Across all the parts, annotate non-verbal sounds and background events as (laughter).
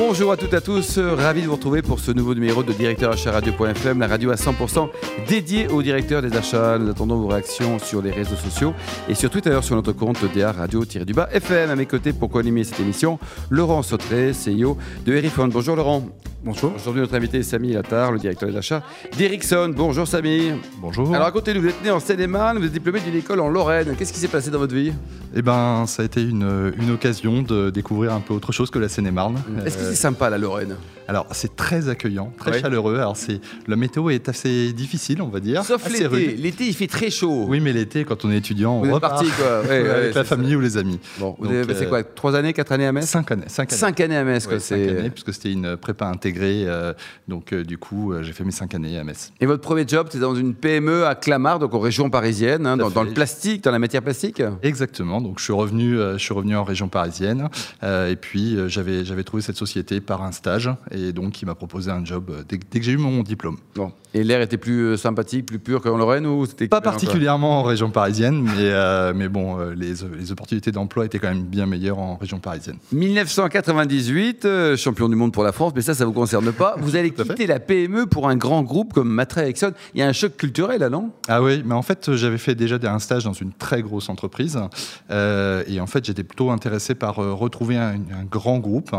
Bonjour à toutes et à tous, ravi de vous retrouver pour ce nouveau numéro de Directeur Achat Radio.fm, la radio à 100% dédiée au directeur des achats. Nous attendons vos réactions sur les réseaux sociaux et sur Twitter sur notre compte DA Radio-du-bas FM. À mes côtés pour co-animer cette émission, Laurent Sautré, CEO de Eriphone. Bonjour Laurent. Bonjour. Aujourd'hui, notre invité est Samy Latar, le directeur des achats d'Ericsson. Bonjour Samy. Bonjour. Alors racontez-nous, vous êtes né en Seine-et-Marne, vous êtes diplômé d'une école en Lorraine. Qu'est-ce qui s'est passé dans votre vie? Eh ben, ça a été une, une occasion de découvrir un peu autre chose que la Seine-et-Marne. Est-ce que c'est sympa la Lorraine? Alors, c'est très accueillant, très Ouais. chaleureux. Alors, c'est la météo est assez difficile, on va dire. Sauf l'été. L'été, il fait très chaud. Oui, mais l'été, quand on est étudiant, on êtes repart parti quoi (laughs) Ouais, ouais, avec la c'est famille ou les amis. Bon, vous Donc, avez passé euh, quoi Trois années, quatre années à Metz Cinq années. Cinq années. Cinq années à Metz, quoi. Cinq c'est- années, puisque c'était une prépa intégrée. euh, donc, euh, du coup, euh, j'ai fait mes cinq années à Metz. Et votre premier job, c'était dans une PME à Clamart, donc en région parisienne, hein, dans, le plastique, dans la matière plastique Exactement. Donc, je suis revenu, je suis revenu en région parisienne. et puis, j'avais, j'avais trouvé cette société par un stage. Et donc, il m'a proposé un job euh, dès, dès que j'ai eu mon diplôme. Bon. Et l'air était plus euh, sympathique, plus pur qu'en Lorraine ou c'était Pas particulièrement en région parisienne, mais, euh, mais bon, les, les opportunités d'emploi étaient quand même bien meilleures en région parisienne. 1998, euh, champion du monde pour la France, mais ça, ça vous concerne pas. (laughs) Vous allez quitter la PME pour un grand groupe comme Matra Ericsson. Il y a un choc culturel là, non? Ah oui, mais en fait, j'avais fait déjà un stage dans une très grosse entreprise. euh, et en fait, j'étais plutôt intéressé par retrouver un, un grand groupe.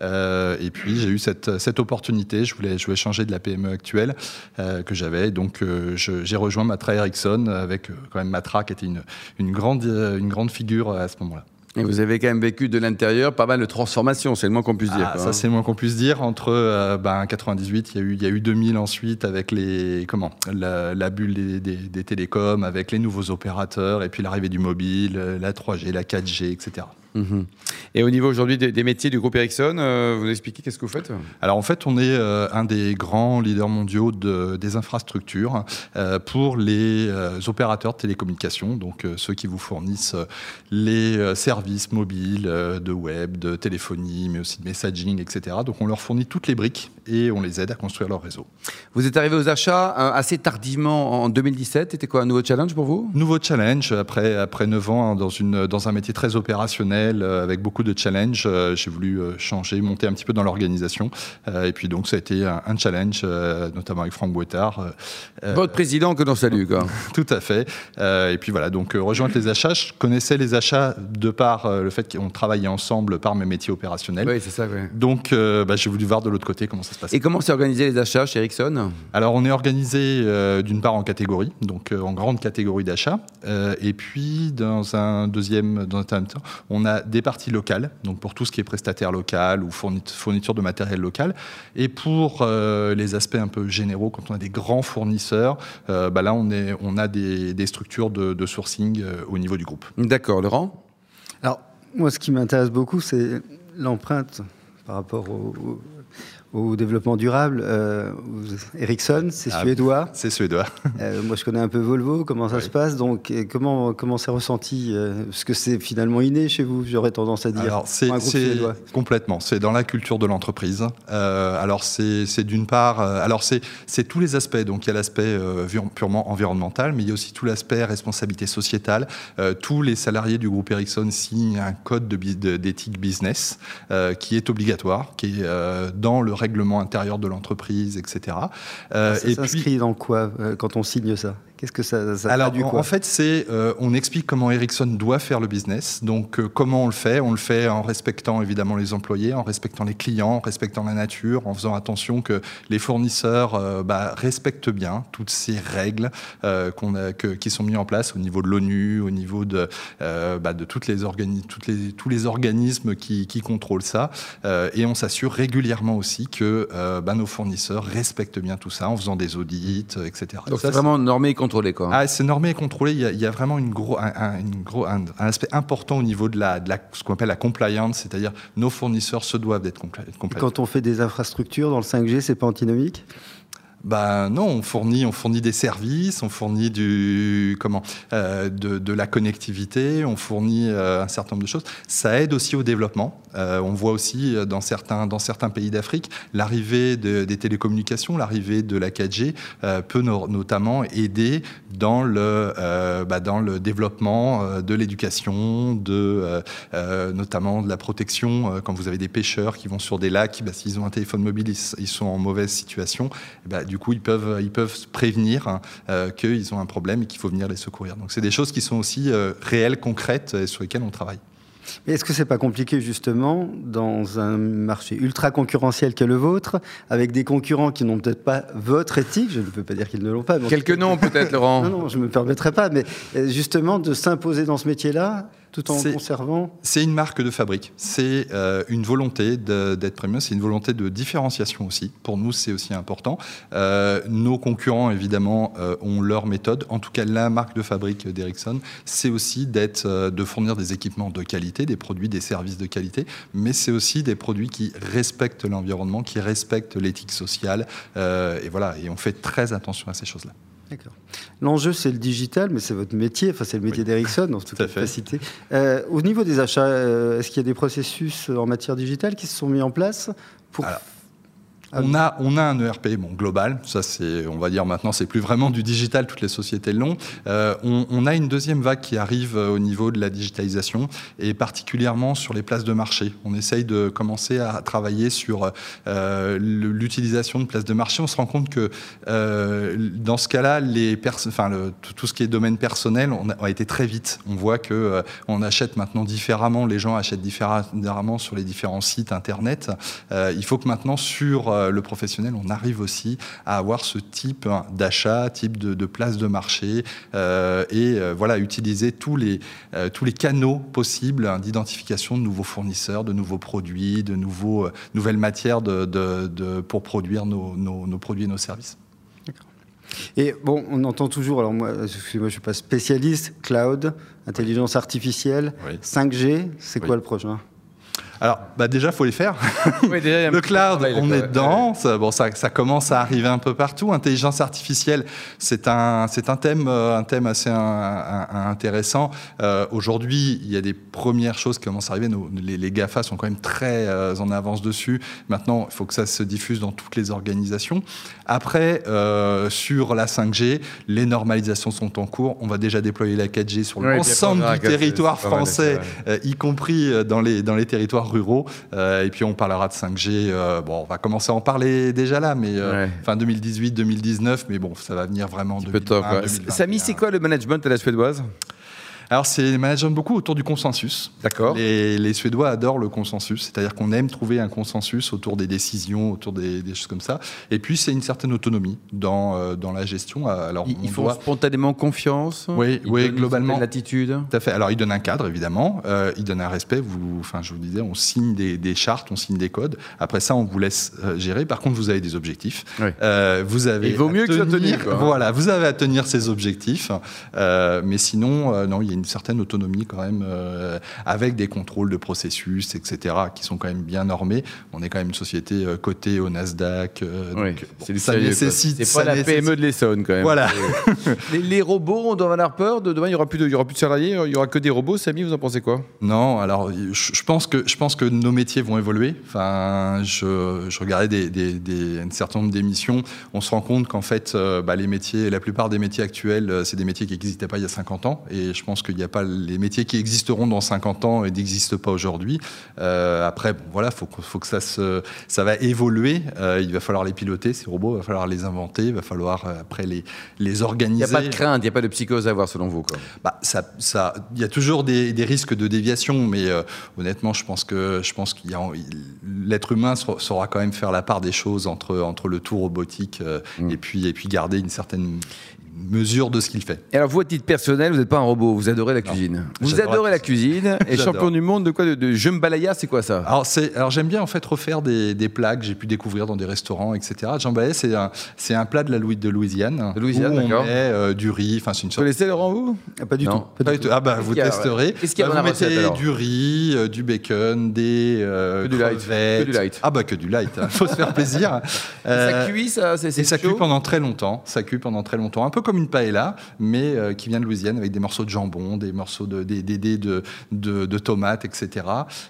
Euh, et puis, j'ai eu cette, cette opportunité. Je voulais, je voulais changer de la PME actuelle euh, que j'avais. Donc, euh, j'ai rejoint Matra Ericsson avec euh, quand même Matra qui était une, une, grande, une grande figure à ce moment-là. Et vous avez quand même vécu de l'intérieur pas mal de transformations, c'est le moins qu'on puisse dire. Ah, quoi, ça, hein. c'est le moins qu'on puisse dire. Entre euh, ben, 98, il y, a eu, il y a eu 2000 ensuite avec les, comment, la, la bulle des, des- des télécoms, avec les nouveaux opérateurs, et puis l'arrivée du mobile, la 3G, la 4G, etc. Mhm. Et au niveau aujourd'hui des, des métiers du groupe Ericsson, euh, vous expliquez qu'est-ce que vous faites Alors en fait, on est euh, un des grands leaders mondiaux de- des infrastructures euh, pour les euh, opérateurs de télécommunications, donc ceux qui vous fournissent les services mobiles, de web, de téléphonie, mais aussi de messaging, etc. Donc on leur fournit toutes les briques et on les aide à construire leur réseau. Vous êtes arrivé aux achats assez tardivement en 2017. C'était quoi un nouveau challenge pour vous? Nouveau challenge après après neuf ans hein, dans une dans un métier très opérationnel euh, avec beaucoup de challenges. euh, J'ai voulu euh, changer, monter un petit peu dans l'organisation et puis donc ça a été un, un challenge notamment avec Franck euh, Votre président que l'on salue, quoi. (laughs) tout à fait. Et puis voilà donc rejoindre les achats. Je connaissais les achats de par le fait qu'on travaillait ensemble par mes métiers opérationnels. oui, c'est ça. ouais. Donc bah, j'ai voulu voir de l'autre côté comment ça se passait. Et comment s'est organisé les achats chez Ericsson? Alors, on est organisé d'une part en catégorie, donc en grande catégorie d'achat, euh, et puis dans un deuxième, dans un deuxième temps, on a des parties locales, donc pour tout ce qui est prestataire local ou fournit- fourniture de matériel local, et pour euh, les aspects un peu généraux, quand on a des grands fournisseurs, euh, bah là on, est, on a des, des structures de, de sourcing euh, au niveau du groupe. D'accord, Laurent? Alors, moi, ce qui m'intéresse beaucoup, c'est l'empreinte par rapport au, au- développement durable. Euh, Ericsson, c'est Ah, suédois. C'est suédois. Euh, moi, je connais un peu Volvo, comment ça Oui. se passe? Donc, et comment comment c'est ressenti euh, Parce que c'est finalement inné chez vous, j'aurais tendance à dire. Alors, c'est complètement. C'est dans la culture de l'entreprise. Euh, alors, c'est d'une part. euh, alors, c'est c'est tous les aspects. Donc, il y a l'aspect euh, purement environnemental, mais il y a aussi tout l'aspect responsabilité sociétale. Euh, tous les salariés du groupe Ericsson signent un code d'éthique business euh, qui est obligatoire, qui est euh, dans le règlement intérieur de l'entreprise, etc. Euh, Ça s'inscrit dans quoi euh, quand on signe ça? Qu'est-ce que ça, ça alors, traduit en, quoi? en fait, c'est euh, on explique comment Ericsson doit faire le business. Donc, euh, comment on le fait? On le fait en respectant évidemment les employés, en respectant les clients, en respectant la nature, en faisant attention que les fournisseurs euh, bah, respectent bien toutes ces règles qu'on a, que- qui sont mises en place au niveau de l'ONU, au niveau de, bah, de toutes les organi- toutes les, tous les organismes qui, qui contrôlent ça. Et on s'assure régulièrement aussi que euh, bah, nos fournisseurs respectent bien tout ça en faisant des audits, euh, etc. Donc c'est vraiment normé et contrôlé, quoi. ah, c'est normé et contrôlé. Il y a, il y a vraiment une gros, un, un- une gros, un, un aspect important au niveau de, la, de la, ce qu'on appelle la compliance, c'est-à-dire nos fournisseurs se doivent d'être compli- compliant. Quand on fait des infrastructures dans le 5G, c'est pas antinomique? Bah non, on fournit, on fournit des services, on fournit du comment, euh, de, la connectivité, on fournit euh, un certain nombre de choses. Ça aide aussi au développement. Euh, on voit aussi dans certains, dans certains pays d'Afrique l'arrivée de, des télécommunications, l'arrivée de la 4G peut no notamment aider dans le, bah, dans le développement de l'éducation, de notamment de la protection. quand vous avez des pêcheurs qui vont sur des lacs, bah, s'ils ont un téléphone mobile, ils, ils sont en mauvaise situation. Bah, du coup, ils peuvent, ils peuvent prévenir hein, euh, qu'ils ont un problème et qu'il faut venir les secourir. Donc, c'est des choses qui sont aussi euh, réelles, concrètes, et sur lesquelles on travaille. Mais est-ce que c'est pas compliqué justement dans un marché ultra concurrentiel que le vôtre, avec des concurrents qui n'ont peut-être pas votre éthique, je ne peux pas dire qu'ils ne l'ont pas. Quelques noms peut-être, Laurent. Non, non, je ne me permettrai pas, mais euh, justement de s'imposer dans ce métier-là tout en conservant C'est une marque de fabrique. C'est euh, une volonté d'être premium. C'est une volonté de différenciation aussi. Pour nous, c'est aussi important. Euh, nos concurrents, évidemment, euh, ont leur méthode. En tout cas, la marque de fabrique d'Ericsson, c'est aussi d'être, de fournir des équipements de qualité, des produits, des services de qualité, mais c'est aussi des produits qui respectent l'environnement, qui respectent l'éthique sociale. et voilà. Et on fait très attention à ces choses-là. D'accord. L'enjeu, c'est le digital, mais c'est votre métier, enfin, c'est le métier d'Ericsson, en tout cas, fait. Euh, au niveau des achats, euh, est-ce qu'il y a des processus en matière digitale qui se sont mis en place pour on a, on a un ERP bon, global, ça c'est, on va dire maintenant, c'est plus vraiment du digital, toutes les sociétés l'ont. Euh, on, on, a une deuxième vague qui arrive euh, au niveau de la digitalisation et particulièrement sur les places de marché. On essaye de commencer à travailler sur euh, l'utilisation de places de marché. On se rend compte que euh, dans ce cas-là, les enfin, le, tout ce qui est domaine personnel, on a, été très vite. On voit que euh, on achète maintenant différemment, les gens achètent différemment sur les différents sites internet. Euh, il faut que maintenant sur euh, le professionnel, on arrive aussi à avoir ce type hein, d'achat, type de, de, place de marché, euh, et euh, voilà, utiliser tous les, tous les canaux possibles hein, d'identification de nouveaux fournisseurs, de nouveaux produits, de nouveaux, nouvelles matières de, de, pour produire nos, nos, nos produits et nos services. Et bon, on entend toujours, alors moi, moi je ne suis pas spécialiste, cloud, intelligence artificielle, oui. 5G, c'est oui. quoi le prochain? Alors, bah déjà, il faut les faire. (laughs) Oui, déjà, le cloud, on est dedans. Ça, bon, ça, ça, commence à arriver un peu partout. Intelligence artificielle, c'est un, c'est un thème, euh, un thème assez un, un, intéressant. Euh, Aujourd'hui, il y a des premières choses qui commencent à arriver. Nos, les, les, GAFA sont quand même très euh, en avance dessus. Maintenant, il faut que ça se diffuse dans toutes les organisations. Après, euh, sur la 5G, les normalisations sont en cours. On va déjà déployer la 4G sur l'ensemble du territoire français, y compris dans les, dans les territoires ruraux. Euh, et puis on parlera de 5G. Euh, bon, on va commencer à en parler déjà là, mais euh, ouais. fin 2018, 2019. Mais bon, ça va venir vraiment. de Samy, c'est quoi le management à la suédoise? Alors, c'est management beaucoup autour du consensus. D'accord. Les, les, Suédois adorent le consensus, c'est-à-dire qu'on aime trouver un consensus autour des décisions, autour des, des choses comme ça. Et puis, c'est une certaine autonomie dans, euh, dans la gestion. Alors, ils font doit... spontanément confiance Oui, oui globalement. L'attitude Tout à fait. Alors, ils donnent un cadre, évidemment. Euh, ils donnent un respect. Vous, enfin, je vous disais, on signe des, des, chartes, on signe des codes. Après ça, on vous laisse euh, gérer. Par contre, vous avez des objectifs. Oui. Euh, vous avez il vaut mieux tenir, que ça tenir. Quoi. Voilà, vous avez à tenir ces objectifs. Mais sinon, non, il y a une certaine autonomie quand même, euh, avec des contrôles de processus, etc., qui sont quand même bien normés. On est quand même une société euh, cotée au Nasdaq. Euh, oui, donc, bon, ça nécessite. C'est pas la nécessite... PME de l'Essonne quand même. Voilà. (laughs) les, les, robots, on doit avoir peur. De demain, il y aura plus de, il y aura plus de salariés, il y aura que des robots. Samy, vous en pensez quoi? Non, alors je, je, pense que je pense que nos métiers vont évoluer. Enfin, je, je regardais des, des, des, un certain nombre d'émissions. On se rend compte qu'en fait, euh, bah, les métiers, la plupart des métiers actuels, c'est des métiers qui n'existaient pas il y a 50 ans. Et je pense qu'il n'y a pas les métiers qui existeront dans 50 ans et n'existent pas aujourd'hui. Euh, après, bon, voilà, faut, faut que ça se, ça va évoluer. Euh, il va falloir les piloter ces robots, il va falloir les inventer, il va falloir euh, après les les organiser. Il n'y a pas de crainte, il n'y a pas de psychose à avoir selon vous. Quoi. Bah, ça, ça, il y a toujours des, des risques de déviation, mais euh, honnêtement, je pense que je pense qu'il y a l'être humain saura quand même faire la part des choses entre entre le tout robotique mmh. et puis et puis garder une certaine mesure de ce qu'il fait. Et alors, vous, à titre personnel, vous n'êtes pas un robot, vous adorez la cuisine. Vous adorez la cuisine. et champion du monde de quoi De, de jambalaya, c'est quoi ça? Alors, alors j'aime bien en fait refaire des, des plats que j'ai pu découvrir dans des restaurants, etc. Jambalaya, c'est un, c'est un plat de la de Louisiane. De Louisiane, où on met euh, du riz. Enfin, c'est une sorte. Vous connaissez Laurent vous? Ah, Pas du tout. Pas du tout. Ah bah vous testerez. Qu'est-ce qu'il y a bah, dans vous mettez du riz, euh, du bacon, des euh, que du light. Que du light. Ah bah que du light. Il hein. faut se faire plaisir. (laughs) ça cuit, ça. C'est, et ça cuit pendant très longtemps. Ça cuit pendant très longtemps. Un peu comme une paella, mais euh, qui vient de Louisiane avec des morceaux de jambon, des morceaux de, des, des, de, de, de, tomates, etc.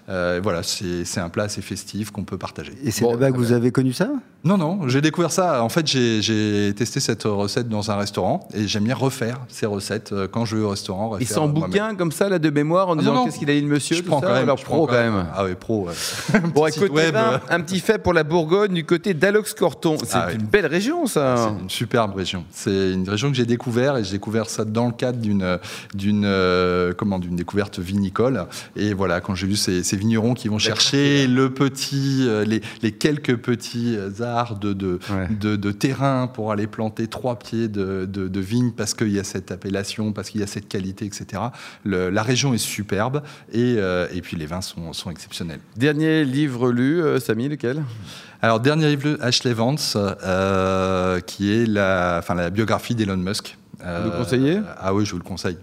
Euh, voilà, c'est un plat assez festif qu'on peut partager. Et c'est là-bas que vous avez connu ça? Non, non, j'ai découvert ça. En fait, j'ai testé cette recette dans un restaurant et j'aime bien refaire ces recettes euh, quand je vais au restaurant. Et sans bouquin comme ça, là, de mémoire, en ah disant qu'est-ce qu'il a dit le monsieur Je prends quand même. Alors, pro quand même. Ah oui, pro. bon, (laughs) écoute, web. un petit fait pour la Bourgogne du côté d'Alox-Corton. C'est ah une belle région, ça. C'est une superbe région. C'est une région que j'ai découvert et j'ai découvert ça dans le cadre d'une d'une euh, comment d'une découverte vinicole. Et voilà, quand j'ai vu ces, ces, vignerons qui vont chercher le petit, euh, les, les, quelques petits arts de de, de, de, terrain pour aller planter trois pieds de, de vigne parce qu'il y a cette appellation, parce qu'il y a cette qualité, etc. Le, la région est superbe et, euh, et puis les vins sont, sont exceptionnels. Dernier livre lu, Samy, lequel? Alors, dernier livre, Ashley Vance, euh, qui est la, enfin, la biographie d'Elon Musk. Vous le conseillez Ah oui, je vous le conseille.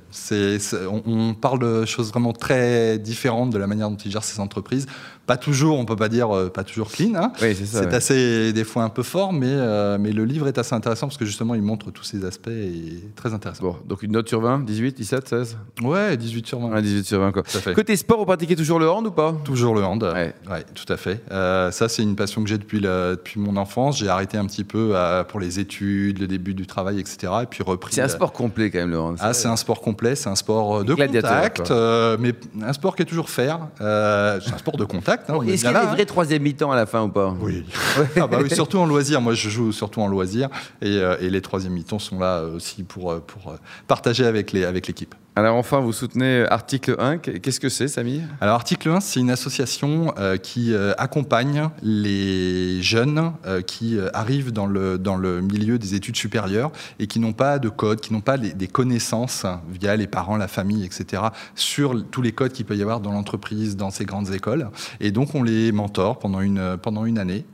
On, on, parle de choses vraiment très différentes de la manière dont il gère ses entreprises. Pas toujours, on peut pas dire euh, pas toujours clean. Hein. Oui, c'est assez des fois un peu fort, mais euh, mais le livre est assez intéressant parce que justement il montre tous ces aspects et très intéressant. Bon, donc une note sur 20, 18, 17, 16 Ouais, 18 sur 20. Ouais, 18 sur 20 quoi. Côté sport, vous pratiquez toujours le hand ou pas? Toujours le hand. Ouais. ouais tout à fait. Euh, ça c'est une passion que j'ai depuis depuis mon enfance. J'ai arrêté un petit peu pour les études, le début du travail, etc. Et puis repris. C'est un sport complet quand même le hand. Ah, c'est un sport complet, c'est un sport de contact, mais un sport qui est toujours faire. c'est un sport de contact. Hein, Est-ce qu'il y a des vrais troisième mi-temps à la fin ou pas? Oui. ah bah oui, surtout en loisir. Moi, je joue surtout en loisir. Et, euh, et les troisième mi-temps sont là aussi pour, euh, pour euh, partager avec l'équipe. Avec alors enfin, vous soutenez Article 1. Qu'est-ce que c'est, Samy Alors Article 1, c'est une association euh, qui euh, accompagne les jeunes euh, qui arrivent dans le, dans le milieu des études supérieures et qui n'ont pas de code, qui n'ont pas des connaissances via les parents, la famille, etc., sur tous les codes qu'il peut y avoir dans l'entreprise, dans ces grandes écoles. Et donc on les mentore pendant une, pendant une année.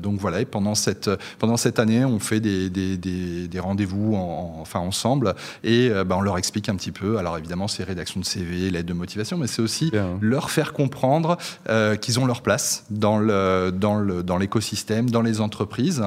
donc voilà, et pendant cette, pendant cette année, on fait des, des, des, rendez-vous en, enfin ensemble et ben, on leur explique un petit peu. Alors évidemment, c'est rédaction de CV, l'aide de motivation, mais c'est aussi leur faire comprendre euh, qu'ils ont leur place dans le dans le dans l'écosystème, dans les entreprises,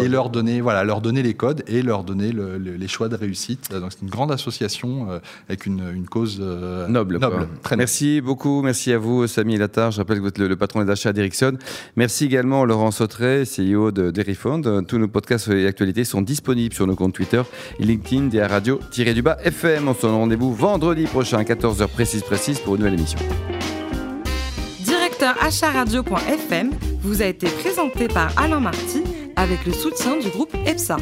et leur donner voilà leur donner les codes et leur donner les choix de réussite. Donc c'est une grande association euh, avec une, une cause euh, noble. noble très merci beaucoup, merci à vous, Samy Latar. Je rappelle que vous êtes le, patron des achats d'Ericsson. Merci également Laurent Sautré, CEO de Derifond. Tous nos podcasts et actualités sont disponibles sur nos comptes Twitter, LinkedIn, DA Radio-du-bas FM. On se rendez-vous vendredi prochain à 14h précise précise pour une nouvelle émission. Directeur acharadio.fm vous a été présenté par Alain Marty avec le soutien du groupe EPSA.